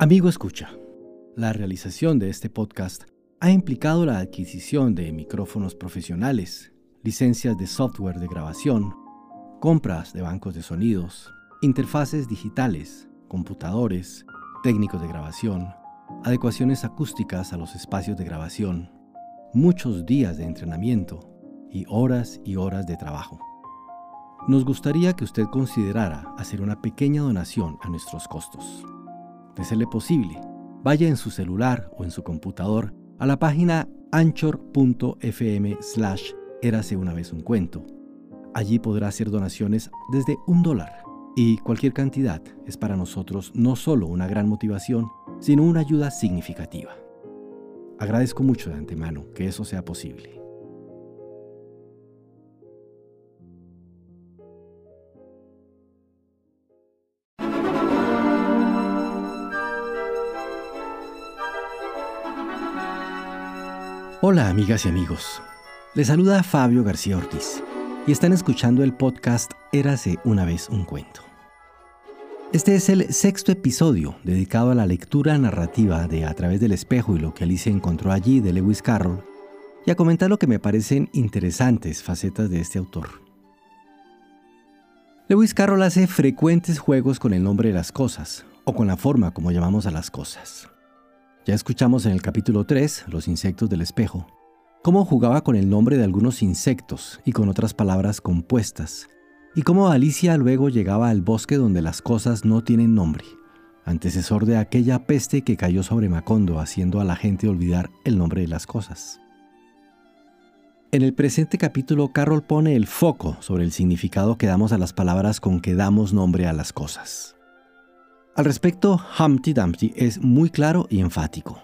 Amigo escucha, la realización de este podcast ha implicado la adquisición de micrófonos profesionales, licencias de software de grabación, compras de bancos de sonidos, interfaces digitales, computadores, técnicos de grabación, adecuaciones acústicas a los espacios de grabación, muchos días de entrenamiento y horas y horas de trabajo. Nos gustaría que usted considerara hacer una pequeña donación a nuestros costos de serle posible, vaya en su celular o en su computador a la página anchor.fm slash érase una vez un cuento. Allí podrá hacer donaciones desde un dólar y cualquier cantidad es para nosotros no solo una gran motivación, sino una ayuda significativa. Agradezco mucho de antemano que eso sea posible. Hola amigas y amigos, les saluda Fabio García Ortiz y están escuchando el podcast Érase una vez un cuento. Este es el sexto episodio dedicado a la lectura narrativa de A través del espejo y lo que Alicia encontró allí de Lewis Carroll y a comentar lo que me parecen interesantes facetas de este autor. Lewis Carroll hace frecuentes juegos con el nombre de las cosas o con la forma como llamamos a las cosas. Ya escuchamos en el capítulo 3, Los insectos del espejo, cómo jugaba con el nombre de algunos insectos y con otras palabras compuestas, y cómo Alicia luego llegaba al bosque donde las cosas no tienen nombre, antecesor de aquella peste que cayó sobre Macondo haciendo a la gente olvidar el nombre de las cosas. En el presente capítulo, Carroll pone el foco sobre el significado que damos a las palabras con que damos nombre a las cosas. Al respecto, Humpty Dumpty es muy claro y enfático.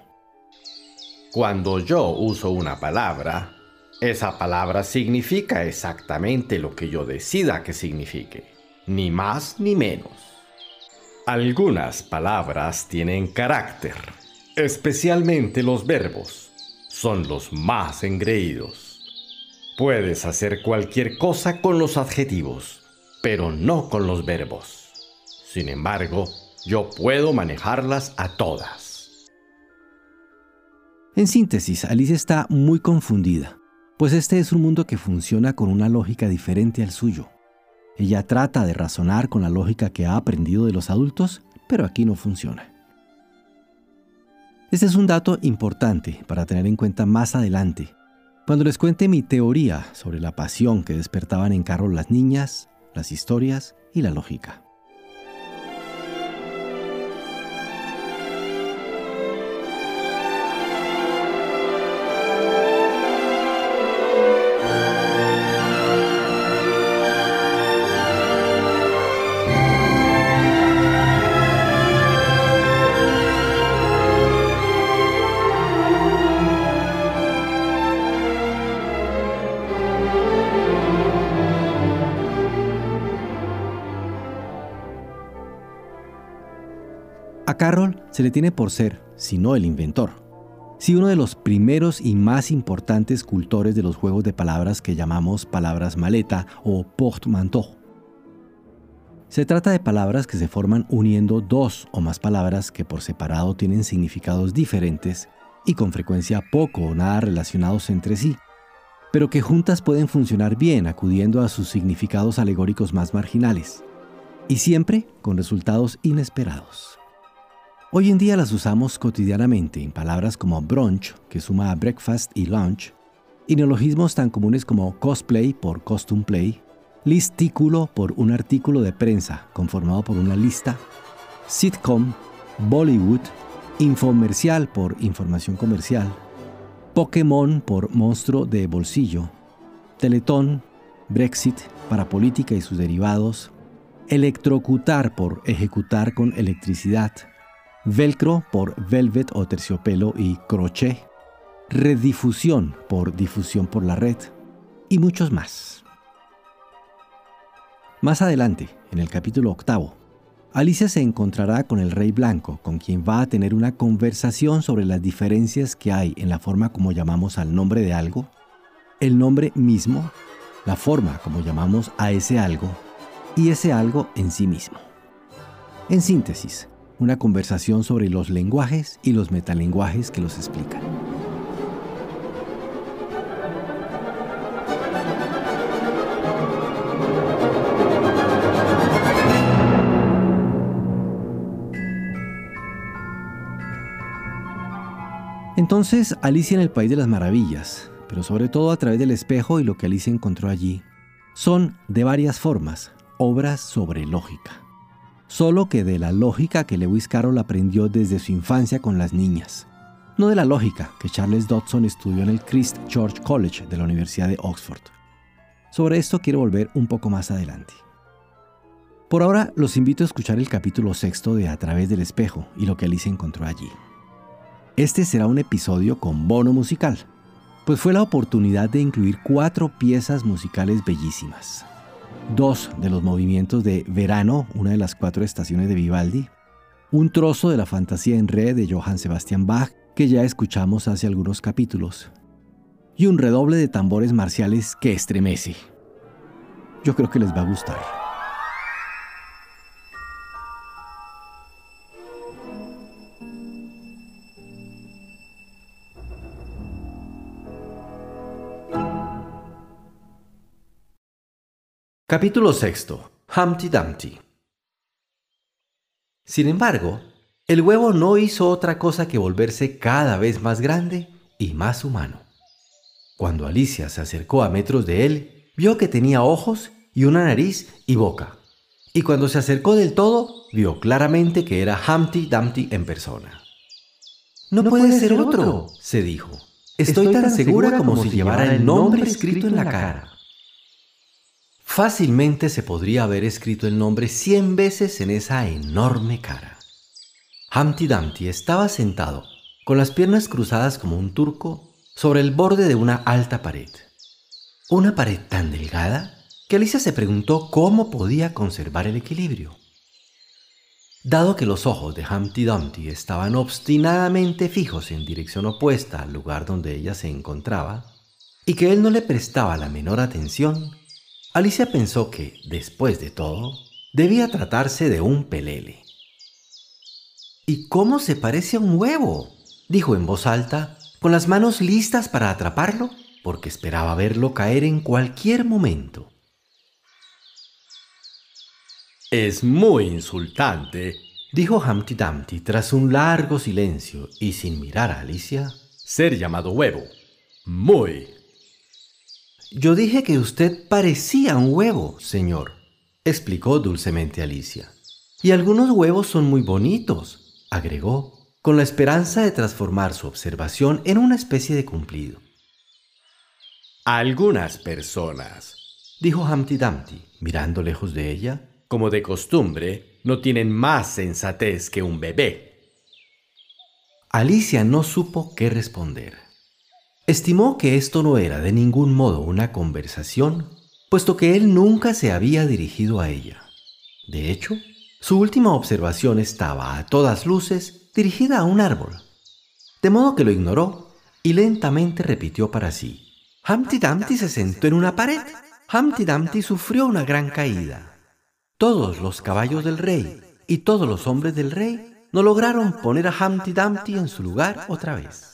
Cuando yo uso una palabra, esa palabra significa exactamente lo que yo decida que signifique, ni más ni menos. Algunas palabras tienen carácter, especialmente los verbos, son los más engreídos. Puedes hacer cualquier cosa con los adjetivos, pero no con los verbos. Sin embargo, yo puedo manejarlas a todas. En síntesis, Alice está muy confundida, pues este es un mundo que funciona con una lógica diferente al suyo. Ella trata de razonar con la lógica que ha aprendido de los adultos, pero aquí no funciona. Este es un dato importante para tener en cuenta más adelante, cuando les cuente mi teoría sobre la pasión que despertaban en Carlos las niñas, las historias y la lógica. A Carroll se le tiene por ser, si no el inventor, si uno de los primeros y más importantes cultores de los juegos de palabras que llamamos palabras maleta o portmanteau. Se trata de palabras que se forman uniendo dos o más palabras que por separado tienen significados diferentes y con frecuencia poco o nada relacionados entre sí, pero que juntas pueden funcionar bien acudiendo a sus significados alegóricos más marginales, y siempre con resultados inesperados. Hoy en día las usamos cotidianamente en palabras como brunch, que suma a breakfast y lunch, y neologismos tan comunes como cosplay por costume play, listículo por un artículo de prensa conformado por una lista, sitcom, Bollywood, infomercial por información comercial, Pokémon por monstruo de bolsillo, Teletón, Brexit para política y sus derivados, electrocutar por ejecutar con electricidad, velcro por velvet o terciopelo y crochet, redifusión por difusión por la red y muchos más. Más adelante, en el capítulo octavo, Alicia se encontrará con el Rey Blanco, con quien va a tener una conversación sobre las diferencias que hay en la forma como llamamos al nombre de algo, el nombre mismo, la forma como llamamos a ese algo y ese algo en sí mismo. En síntesis, una conversación sobre los lenguajes y los metalenguajes que los explican. Entonces, Alicia en el País de las Maravillas, pero sobre todo a través del espejo y lo que Alicia encontró allí, son de varias formas obras sobre lógica. Solo que de la lógica que Lewis Carroll aprendió desde su infancia con las niñas, no de la lógica que Charles Dodson estudió en el Christ Church College de la Universidad de Oxford. Sobre esto quiero volver un poco más adelante. Por ahora los invito a escuchar el capítulo sexto de A través del espejo y lo que Alicia encontró allí. Este será un episodio con bono musical, pues fue la oportunidad de incluir cuatro piezas musicales bellísimas. Dos de los movimientos de Verano, una de las cuatro estaciones de Vivaldi, un trozo de la fantasía en re de Johann Sebastian Bach, que ya escuchamos hace algunos capítulos, y un redoble de tambores marciales que estremece. Yo creo que les va a gustar. Capítulo sexto. Humpty Dumpty. Sin embargo, el huevo no hizo otra cosa que volverse cada vez más grande y más humano. Cuando Alicia se acercó a metros de él, vio que tenía ojos y una nariz y boca. Y cuando se acercó del todo, vio claramente que era Humpty Dumpty en persona. No, puede, ser otro, se dijo. Estoy, tan, segura como, si llevara el nombre escrito en la cara. Fácilmente se podría haber escrito el nombre cien veces en esa enorme cara. Humpty Dumpty estaba sentado, con las piernas cruzadas como un turco, sobre el borde de una alta pared. Una pared tan delgada que Alicia se preguntó cómo podía conservar el equilibrio. Dado que los ojos de Humpty Dumpty estaban obstinadamente fijos en dirección opuesta al lugar donde ella se encontraba, y que él no le prestaba la menor atención, Alicia pensó que, después de todo, debía tratarse de un pelele. ¿Y cómo se parece a un huevo? dijo en voz alta, con las manos listas para atraparlo, porque esperaba verlo caer en cualquier momento. Es muy insultante, dijo Humpty Dumpty tras un largo silencio y sin mirar a Alicia, ser llamado huevo. Muy, yo dije que usted parecía un huevo, señor, explicó dulcemente Alicia. Y algunos huevos son muy bonitos, agregó, con la esperanza de transformar su observación en una especie de cumplido. Algunas personas, dijo Humpty Dumpty, mirando lejos de ella, como de costumbre, no tienen más sensatez que un bebé. Alicia no supo qué responder. Estimó que esto no era de ningún modo una conversación, puesto que él nunca se había dirigido a ella. De hecho, su última observación estaba a todas luces dirigida a un árbol, de modo que lo ignoró y lentamente repitió para sí. Humpty Dumpty se sentó en una pared. Humpty Dumpty sufrió una gran caída. Todos los caballos del rey y todos los hombres del rey no lograron poner a Humpty Dumpty en su lugar otra vez.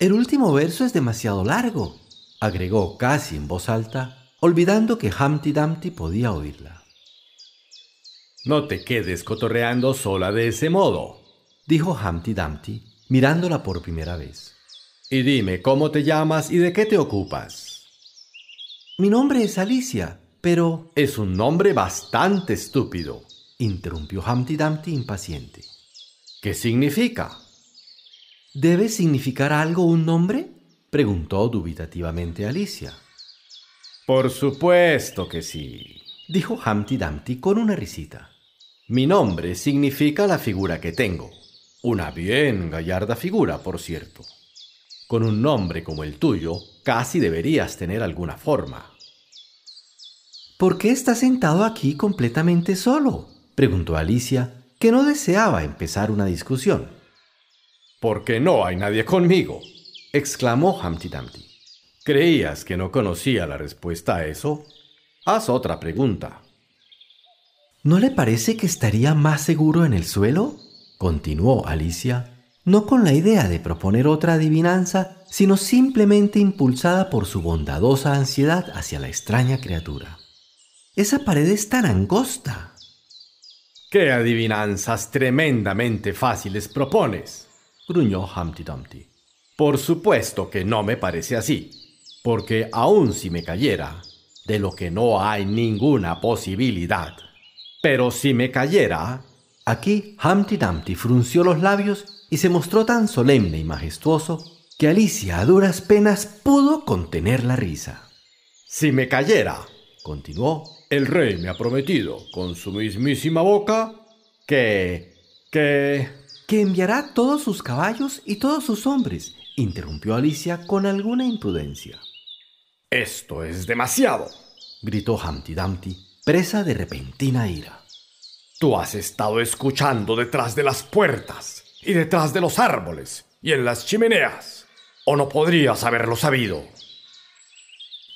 El último verso es demasiado largo, agregó casi en voz alta, olvidando que Humpty Dumpty podía oírla. No te quedes cotorreando sola de ese modo, dijo Humpty Dumpty, mirándola por primera vez. Y dime cómo te llamas y de qué te ocupas. Mi nombre es Alicia, pero... Es un nombre bastante estúpido, interrumpió Humpty Dumpty impaciente. ¿Qué significa? ¿Debe significar algo un nombre? preguntó dubitativamente Alicia. Por supuesto que sí, dijo Humpty Dumpty con una risita. Mi nombre significa la figura que tengo. Una bien gallarda figura, por cierto. Con un nombre como el tuyo, casi deberías tener alguna forma. ¿Por qué estás sentado aquí completamente solo? preguntó Alicia, que no deseaba empezar una discusión. Porque no hay nadie conmigo, exclamó Humpty Dumpty. ¿Creías que no conocía la respuesta a eso? Haz otra pregunta. ¿No le parece que estaría más seguro en el suelo? continuó Alicia, no con la idea de proponer otra adivinanza, sino simplemente impulsada por su bondadosa ansiedad hacia la extraña criatura. Esa pared es tan angosta. ¿Qué adivinanzas tremendamente fáciles propones? Gruñó Humpty Dumpty. Por supuesto que no me parece así, porque aun si me cayera, de lo que no hay ninguna posibilidad, pero si me cayera... Aquí Humpty Dumpty frunció los labios y se mostró tan solemne y majestuoso que Alicia a duras penas pudo contener la risa. Si me cayera, continuó, el rey me ha prometido con su mismísima boca que... que... que enviará todos sus caballos y todos sus hombres, interrumpió Alicia con alguna imprudencia. Esto es demasiado, gritó Humpty Dumpty, presa de repentina ira. Tú has estado escuchando detrás de las puertas y detrás de los árboles y en las chimeneas. ¿O no podrías haberlo sabido?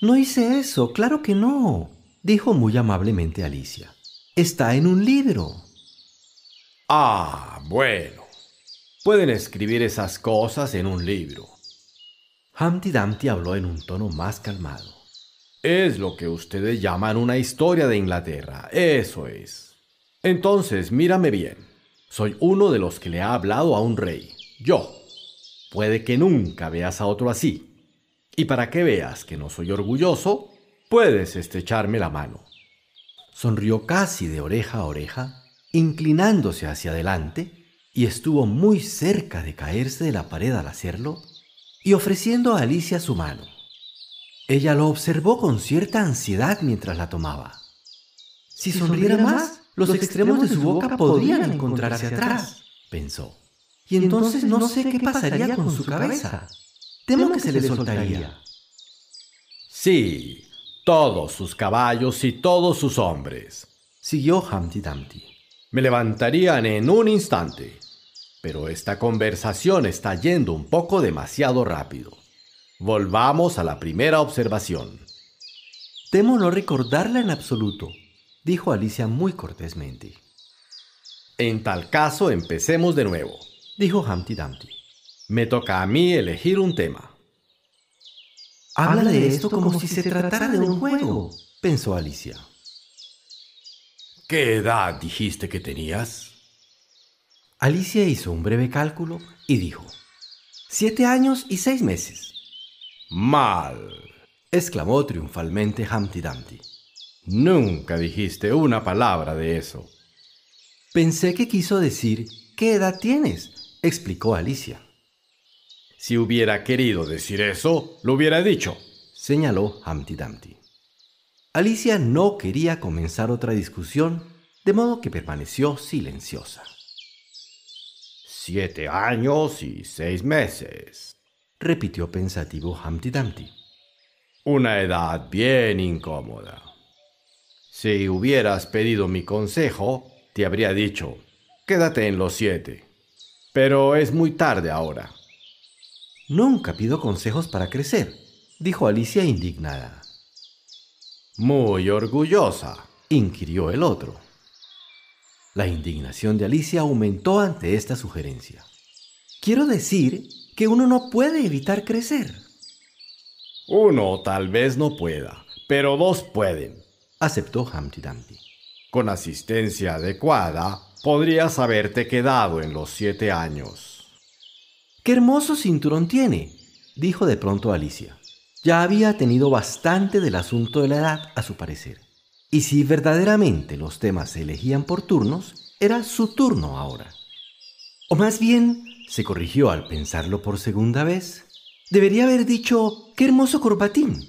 No hice eso, claro que no, dijo muy amablemente Alicia. Está en un libro. Ah, bueno. Pueden escribir esas cosas en un libro. Humpty Dumpty habló en un tono más calmado. Es lo que ustedes llaman una historia de Inglaterra, eso es. Entonces, mírame bien. Soy uno de los que le ha hablado a un rey. Yo. Puede que nunca veas a otro así. Y para que veas que no soy orgulloso, puedes estrecharme la mano. Sonrió casi de oreja a oreja, inclinándose hacia adelante, y estuvo muy cerca de caerse de la pared al hacerlo, y ofreciendo a Alicia su mano. Ella lo observó con cierta ansiedad mientras la tomaba. Si sonriera más, los extremos de su boca podrían encontrarse atrás, pensó. Y entonces no sé qué pasaría con su cabeza. Temo que se le soltaría. Sí, todos sus caballos y todos sus hombres, siguió Humpty Dumpty. Me levantarían en un instante. Pero esta conversación está yendo un poco demasiado rápido. Volvamos a la primera observación. Temo no recordarla en absoluto, dijo Alicia muy cortésmente. En tal caso, empecemos de nuevo, dijo Humpty Dumpty. Me toca a mí elegir un tema. Habla de esto como si se tratara de un juego, pensó Alicia. ¿Qué edad dijiste que tenías? Alicia hizo un breve cálculo y dijo, siete años y seis meses. Mal, exclamó triunfalmente Humpty Dumpty. Nunca dijiste una palabra de eso. Pensé que quiso decir, ¿qué edad tienes? explicó Alicia. Si hubiera querido decir eso, lo hubiera dicho, señaló Humpty Dumpty. Alicia no quería comenzar otra discusión, de modo que permaneció silenciosa. Siete años y seis meses, repitió pensativo Humpty Dumpty. Una edad bien incómoda. Si hubieras pedido mi consejo, te habría dicho, quédate en los siete. Pero es muy tarde ahora. Nunca pido consejos para crecer, dijo Alicia indignada. Muy orgullosa, inquirió el otro. La indignación de Alicia aumentó ante esta sugerencia. Quiero decir que uno no puede evitar crecer. Uno tal vez no pueda, pero dos pueden aceptó Humpty Dumpty. Con asistencia adecuada, podrías haberte quedado en los siete años. ¡Qué hermoso cinturón tiene! dijo de pronto Alicia. Ya había tenido bastante del asunto de la edad, a su parecer. Y si verdaderamente los temas se elegían por turnos, era su turno ahora. O más bien, se corrigió al pensarlo por segunda vez, debería haber dicho, qué hermoso corbatín.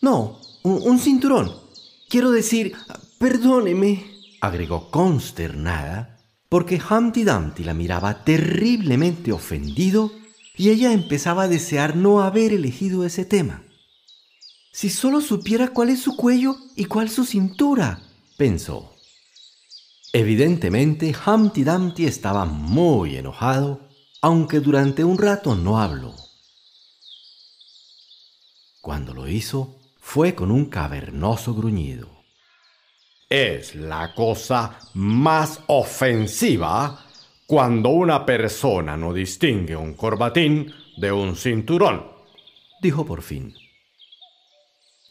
No, un cinturón, Quiero decir, perdóneme, agregó consternada, porque Humpty Dumpty la miraba terriblemente ofendido y ella empezaba a desear no haber elegido ese tema. Si solo supiera cuál es su cuello y cuál su cintura, pensó. Evidentemente, Humpty Dumpty estaba muy enojado, aunque durante un rato no habló. Cuando lo hizo, fue con un cavernoso gruñido. Es la cosa más ofensiva cuando una persona no distingue un corbatín de un cinturón, dijo por fin.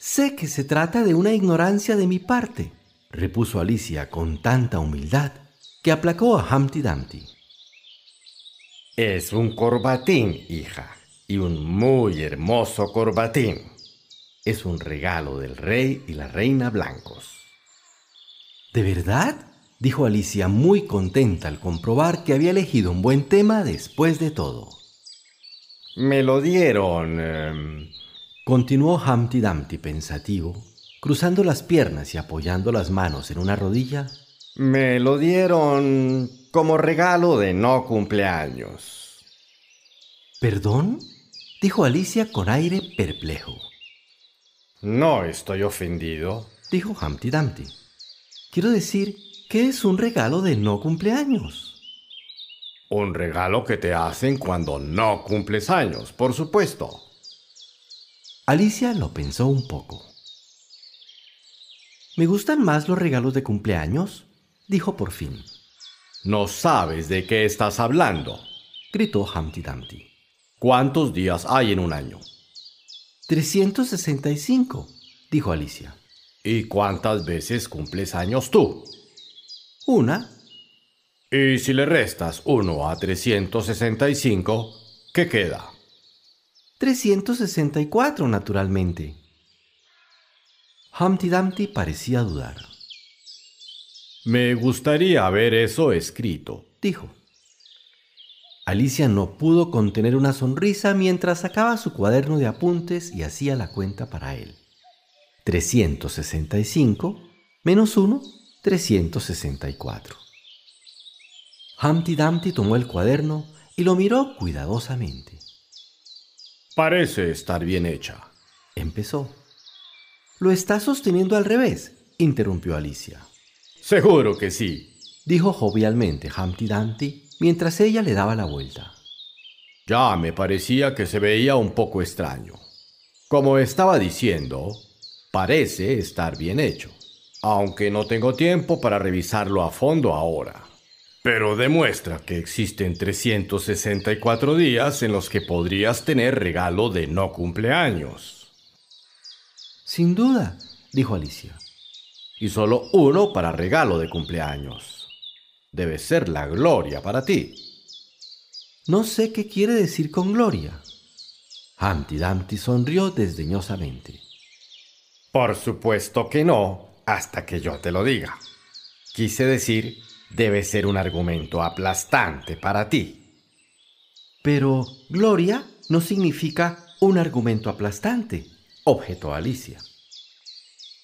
Sé que se trata de una ignorancia de mi parte, repuso Alicia con tanta humildad que aplacó a Humpty Dumpty. Es un corbatín, hija, y un muy hermoso corbatín. Es un regalo del rey y la reina blancos. ¿De verdad? dijo Alicia muy contenta al comprobar que había elegido un buen tema después de todo. Me lo dieron. Em, continuó Humpty Dumpty pensativo, cruzando las piernas y apoyando las manos en una rodilla. Me lo dieron como regalo de no cumpleaños. ¿Perdón? dijo Alicia con aire perplejo. No estoy ofendido, dijo Humpty Dumpty. Quiero decir que es un regalo de no cumpleaños. Un regalo que te hacen cuando no cumples años, por supuesto. Alicia lo pensó un poco. ¿Me gustan más los regalos de cumpleaños? dijo por fin. No sabes de qué estás hablando, gritó Humpty Dumpty. ¿Cuántos días hay en un año? 365, dijo Alicia. ¿Y cuántas veces cumples años tú? Una. Y si le restas 1 a 365, ¿qué queda? 364, naturalmente. Humpty Dumpty parecía dudar. Me gustaría ver eso escrito, dijo. Alicia no pudo contener una sonrisa mientras sacaba su cuaderno de apuntes y hacía la cuenta para él. 365 menos 1, 364. Humpty Dumpty tomó el cuaderno y lo miró cuidadosamente. Parece estar bien hecha, empezó. Lo está sosteniendo al revés, interrumpió Alicia. Seguro que sí, dijo jovialmente Humpty Dumpty mientras ella le daba la vuelta. Ya me parecía que se veía un poco extraño. Como estaba diciendo, parece estar bien hecho, aunque no tengo tiempo para revisarlo a fondo ahora. Pero demuestra que existen 364 días en los que podrías tener regalo de no cumpleaños. Sin duda, dijo Alicia. Y solo uno para regalo de cumpleaños debe ser la gloria para ti. No sé qué quiere decir con gloria. Humpty Dumpty sonrió desdeñosamente. Por supuesto que no, hasta que yo te lo diga. Quise decir, debe ser un argumento aplastante para ti. Pero gloria no significa un argumento aplastante, objetó Alicia.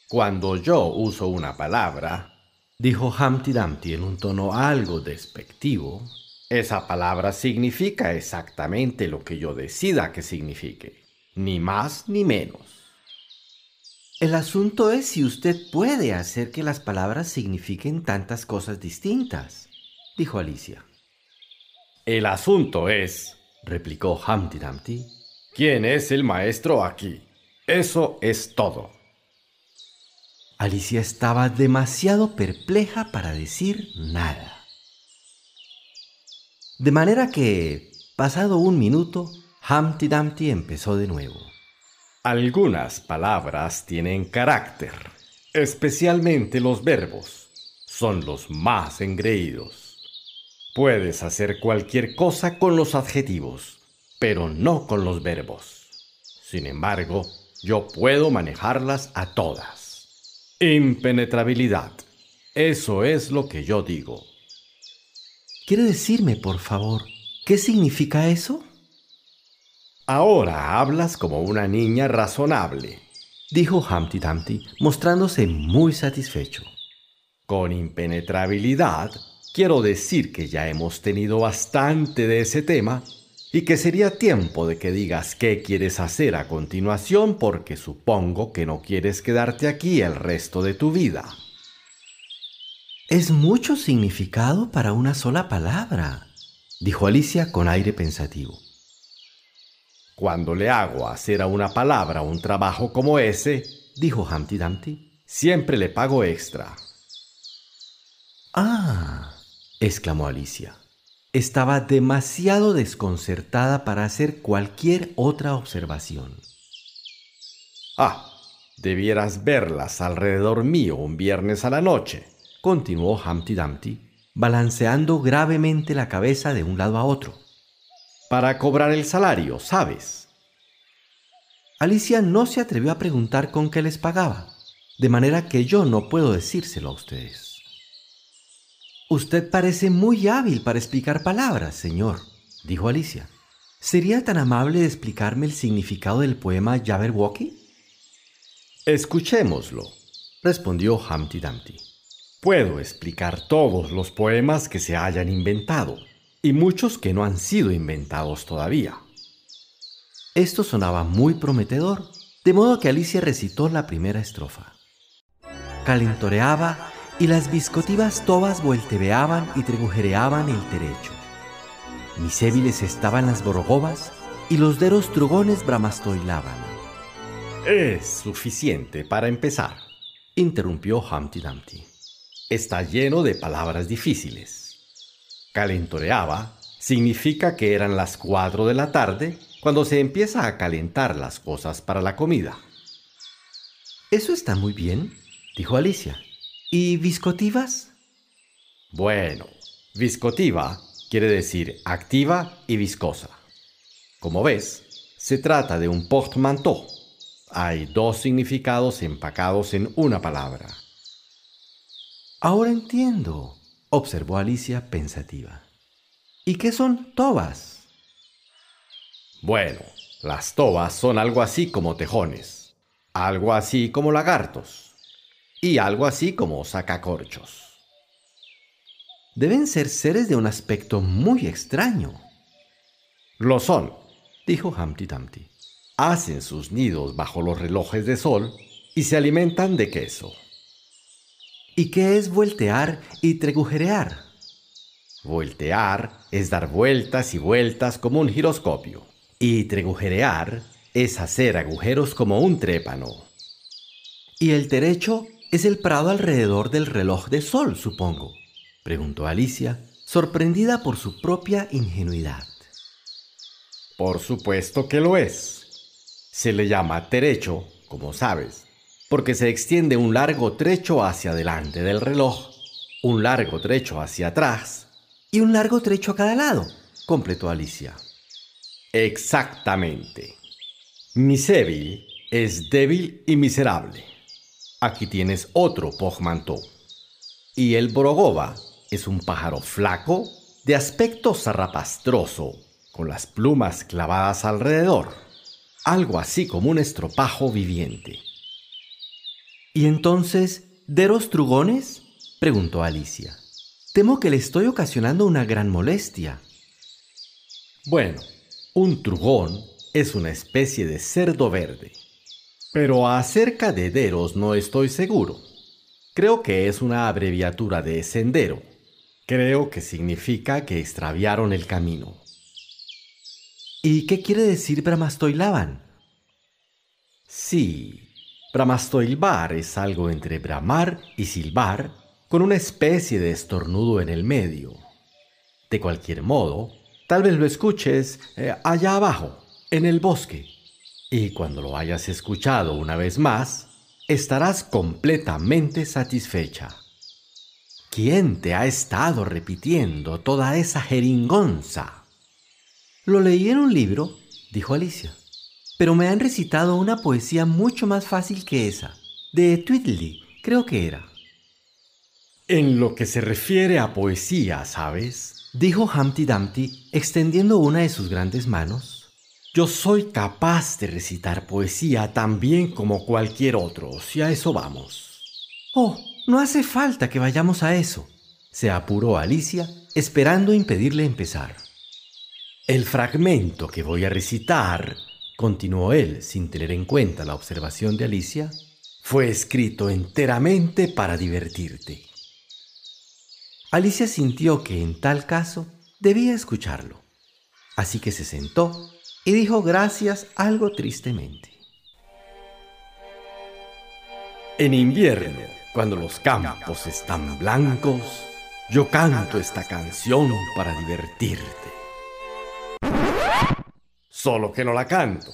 Cuando yo uso una palabra, dijo Humpty Dumpty en un tono algo despectivo, esa palabra significa exactamente lo que yo decida que signifique, ni más ni menos. El asunto es si usted puede hacer que las palabras signifiquen tantas cosas distintas, dijo Alicia. El asunto es, replicó Humpty Dumpty, ¿quién es el maestro aquí? Eso es todo. Alicia estaba demasiado perpleja para decir nada. De manera que, pasado un minuto, Humpty Dumpty empezó de nuevo. Algunas palabras tienen carácter, especialmente los verbos. Son los más engreídos. Puedes hacer cualquier cosa con los adjetivos, pero no con los verbos. Sin embargo, yo puedo manejarlas a todas. Impenetrabilidad. Eso es lo que yo digo. ¿Quiere decirme, por favor, qué significa eso? Ahora hablas como una niña razonable, dijo Humpty Dumpty, mostrándose muy satisfecho. Con impenetrabilidad, quiero decir que ya hemos tenido bastante de ese tema y que sería tiempo de que digas qué quieres hacer a continuación porque supongo que no quieres quedarte aquí el resto de tu vida. Es mucho significado para una sola palabra, dijo Alicia con aire pensativo. Cuando le hago hacer a una palabra un trabajo como ese, dijo Humpty Dumpty, siempre le pago extra. Ah, exclamó Alicia. Estaba demasiado desconcertada para hacer cualquier otra observación. Ah, debieras verlas alrededor mío un viernes a la noche, continuó Humpty Dumpty, balanceando gravemente la cabeza de un lado a otro. Para cobrar el salario, ¿sabes? Alicia no se atrevió a preguntar con qué les pagaba, de manera que yo no puedo decírselo a ustedes. Usted parece muy hábil para explicar palabras, señor, dijo Alicia. ¿Sería tan amable de explicarme el significado del poema Jabberwocky? Escuchémoslo, respondió Humpty Dumpty. Puedo explicar todos los poemas que se hayan inventado y muchos que no han sido inventados todavía. Esto sonaba muy prometedor, de modo que Alicia recitó la primera estrofa. Calentoreaba y las biscotivas tobas voltereaban y tregujereaban el terecho. Mis ébiles estaban las borogobas y los deros trugones bramastoilaban. Es suficiente para empezar, interrumpió Humpty Dumpty. Está lleno de palabras difíciles. Calentoreaba significa que eran las cuatro de la tarde cuando se empieza a calentar las cosas para la comida. Eso está muy bien, dijo Alicia. ¿Y viscotivas? Bueno, viscotiva quiere decir activa y viscosa. Como ves, se trata de un portmanteau. Hay dos significados empacados en una palabra. Ahora entiendo, observó Alicia pensativa. ¿Y qué son tobas? Bueno, las tobas son algo así como tejones, algo así como lagartos y algo así como sacacorchos. Deben ser seres de un aspecto muy extraño. Lo son, dijo Humpty Dumpty. Hacen sus nidos bajo los relojes de sol y se alimentan de queso. ¿Y qué es voltear y tregujerear? Voltear es dar vueltas y vueltas como un giroscopio. Y tregujerear es hacer agujeros como un trépano. ¿Y el derecho es el prado alrededor del reloj de sol, supongo, preguntó Alicia, sorprendida por su propia ingenuidad. Por supuesto que lo es. Se le llama terecho, como sabes, porque se extiende un largo trecho hacia adelante del reloj, un largo trecho hacia atrás y un largo trecho a cada lado, completó Alicia. Exactamente. Misevi es débil y miserable. Aquí tienes otro portmanteau. Y el borogoba es un pájaro flaco, de aspecto zarrapastroso, con las plumas clavadas alrededor, algo así como un estropajo viviente. ¿Y entonces, deros trugones? preguntó Alicia. Temo que le estoy ocasionando una gran molestia. Bueno, un trugón es una especie de cerdo verde pero acerca de Deros no estoy seguro. Creo que es una abreviatura de sendero. Creo que significa que extraviaron el camino. ¿Y qué quiere decir Brahmastoilaban? Sí, Brahmastoilbar es algo entre bramar y silbar, con una especie de estornudo en el medio. De cualquier modo, tal vez lo escuches eh, allá abajo, en el bosque. Y cuando lo hayas escuchado una vez más, estarás completamente satisfecha. ¿Quién te ha estado repitiendo toda esa jeringonza? Lo leí en un libro, dijo Alicia, pero me han recitado una poesía mucho más fácil que esa, de Tweedledee, creo que era. En lo que se refiere a poesía, ¿sabes? Dijo Humpty Dumpty, extendiendo una de sus grandes manos yo soy capaz de recitar poesía tan bien como cualquier otro, si a eso vamos. Oh, no hace falta que vayamos a eso, se apuró Alicia, esperando impedirle empezar. El fragmento que voy a recitar, continuó él sin tener en cuenta la observación de Alicia, fue escrito enteramente para divertirte. Alicia sintió que en tal caso debía escucharlo, así que se sentó y dijo gracias algo tristemente. En invierno, cuando los campos están blancos Yo canto esta canción para divertirte. Solo que no la canto,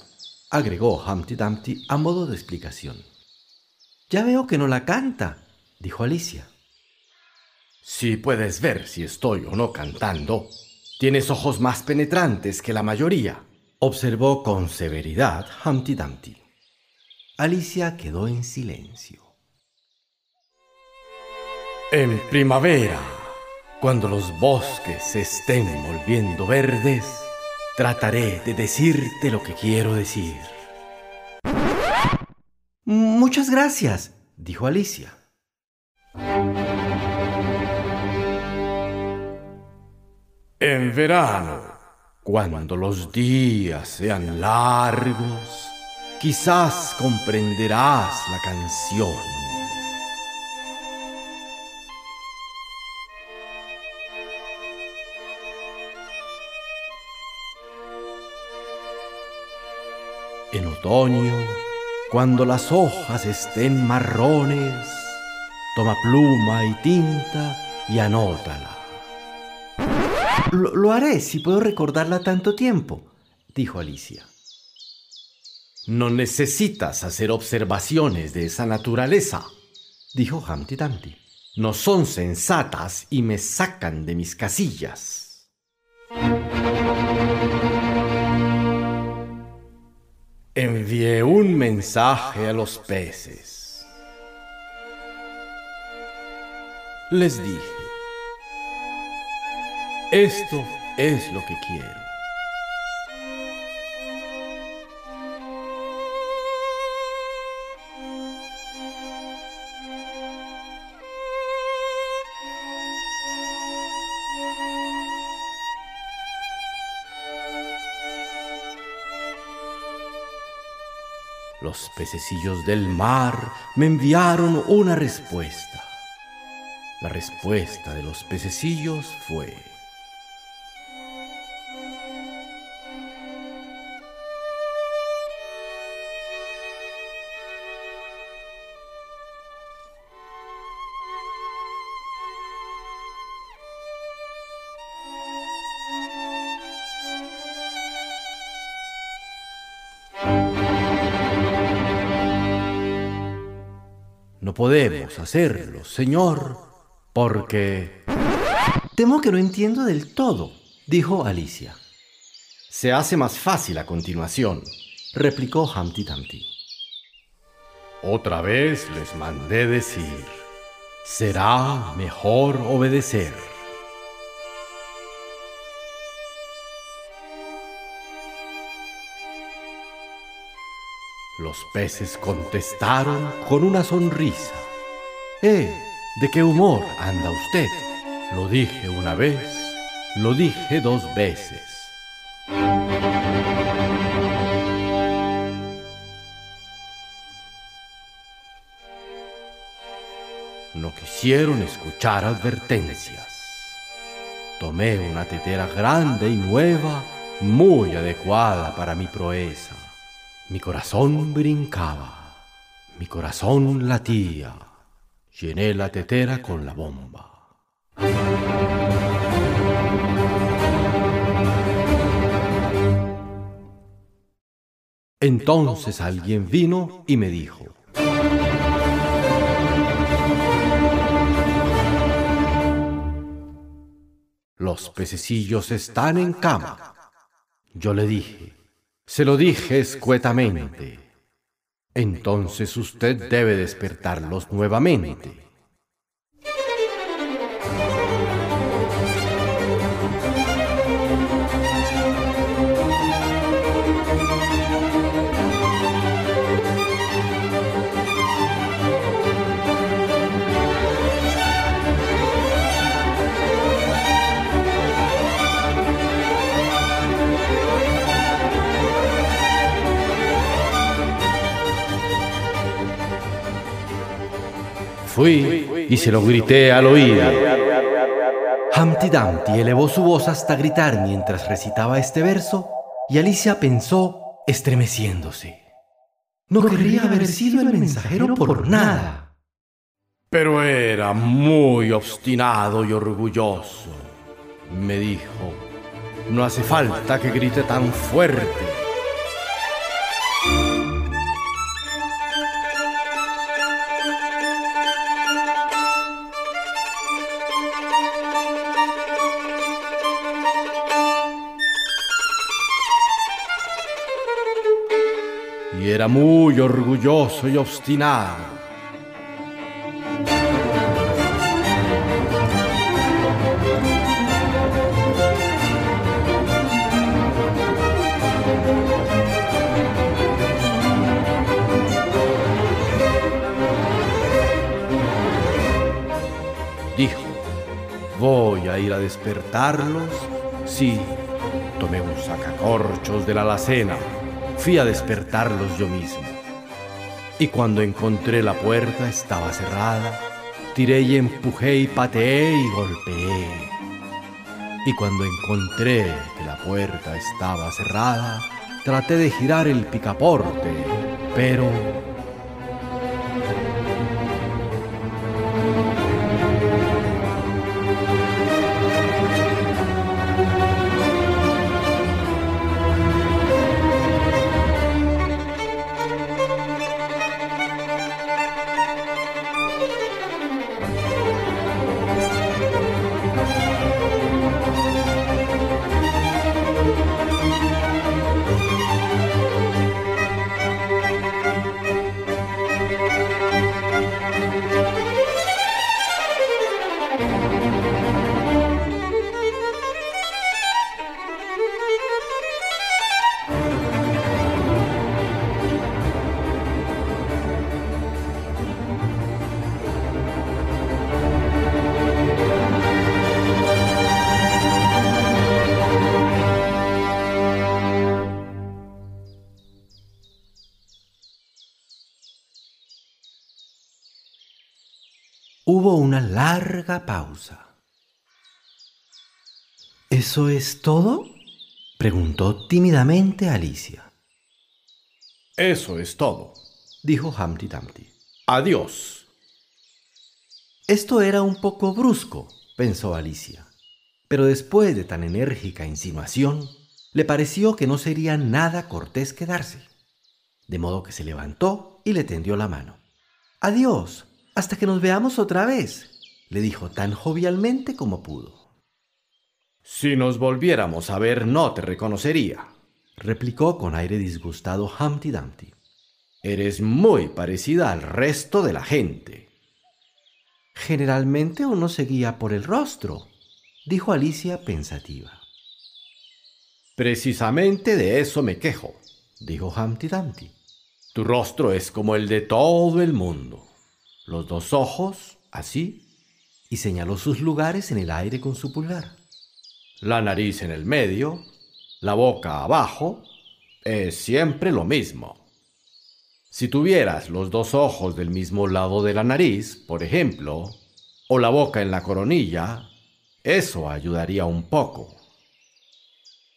agregó Humpty Dumpty a modo de explicación. Ya veo que no la canta, dijo Alicia. Si puedes ver si estoy o no cantando. Tienes ojos más penetrantes que la mayoría, observó con severidad Humpty Dumpty. Alicia quedó en silencio. En primavera, cuando los bosques se estén volviendo verdes, trataré de decirte lo que quiero decir. Muchas gracias, dijo Alicia. En verano, cuando los días sean largos, quizás comprenderás la canción. Otoño, cuando las hojas estén marrones, toma pluma y tinta y anótala. Lo, lo, haré si puedo recordarla tanto tiempo, dijo Alicia. No necesitas hacer observaciones de esa naturaleza, dijo Humpty Dumpty. No son sensatas y me sacan de mis casillas. Envié un mensaje a los peces. Les dije, esto es lo que quiero. Los pececillos del mar me enviaron una respuesta. La respuesta de los pececillos fue... podemos hacerlo, Señor, porque... Temo que no entiendo del todo, dijo Alicia. Se hace más fácil a continuación, replicó Humpty Dumpty. Otra vez les mandé decir, será mejor obedecer. Los peces contestaron con una sonrisa. ¡Eh! ¿De qué humor anda usted? Lo dije una vez, lo dije dos veces. No quisieron escuchar advertencias. Tomé una tetera grande y nueva, muy adecuada para mi proeza. Mi corazón brincaba, mi corazón latía. Llené la tetera con la bomba. Entonces alguien vino y me dijo, Los pececillos están en cama. Yo le dije, se lo dije escuetamente. Entonces usted debe despertarlos nuevamente. Fui y se lo grité al oído. Humpty Dumpty elevó su voz hasta gritar mientras recitaba este verso y Alicia pensó, estremeciéndose. No querría haber sido el mensajero por nada. Pero era muy obstinado y orgulloso. Me dijo, no hace falta que grite tan fuerte. Era muy orgulloso y obstinado. Dijo, voy a ir a despertarlos. Sí, tomé un sacacorchos de la alacena. Fui a despertarlos yo mismo. Y cuando encontré la puerta estaba cerrada, tiré y empujé y pateé y golpeé. Y cuando encontré que la puerta estaba cerrada, traté de girar el picaporte, pero larga pausa. ¿Eso es todo? preguntó tímidamente Alicia. Eso es todo, dijo Humpty Dumpty. Adiós. Esto era un poco brusco, pensó Alicia, pero después de tan enérgica insinuación, le pareció que no sería nada cortés quedarse. De modo que se levantó y le tendió la mano. Adiós, hasta que nos veamos otra vez, le dijo tan jovialmente como pudo. Si nos volviéramos a ver no te reconocería, replicó con aire disgustado Humpty Dumpty. Eres muy parecida al resto de la gente. Generalmente uno se guía por el rostro, dijo Alicia pensativa. Precisamente de eso me quejo, dijo Humpty Dumpty. Tu rostro es como el de todo el mundo los dos ojos, así, y señaló sus lugares en el aire con su pulgar. La nariz en el medio, la boca abajo, es siempre lo mismo. Si tuvieras los dos ojos del mismo lado de la nariz, por ejemplo, o la boca en la coronilla, eso ayudaría un poco.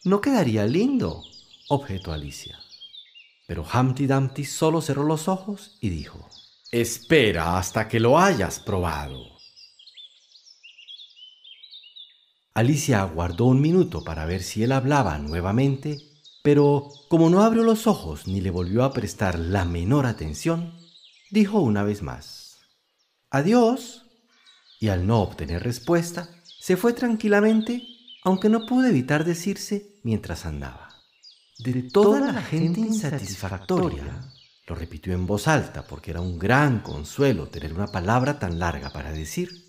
No quedaría lindo, objetó Alicia. Pero Humpty Dumpty solo cerró los ojos y dijo, Espera hasta que lo hayas probado. Alicia aguardó un minuto para ver si él hablaba nuevamente, pero como no abrió los ojos ni le volvió a prestar la menor atención, dijo una vez más, Adiós. Y al no obtener respuesta, se fue tranquilamente, aunque no pudo evitar decirse mientras andaba. De toda la gente insatisfactoria lo repitió en voz alta porque era un gran consuelo tener una palabra tan larga para decir.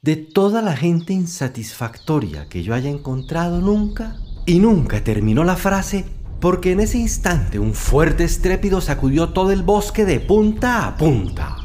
De toda la gente insatisfactoria que yo haya encontrado nunca, y nunca terminó la frase porque en ese instante un fuerte estrépido sacudió todo el bosque de punta a punta.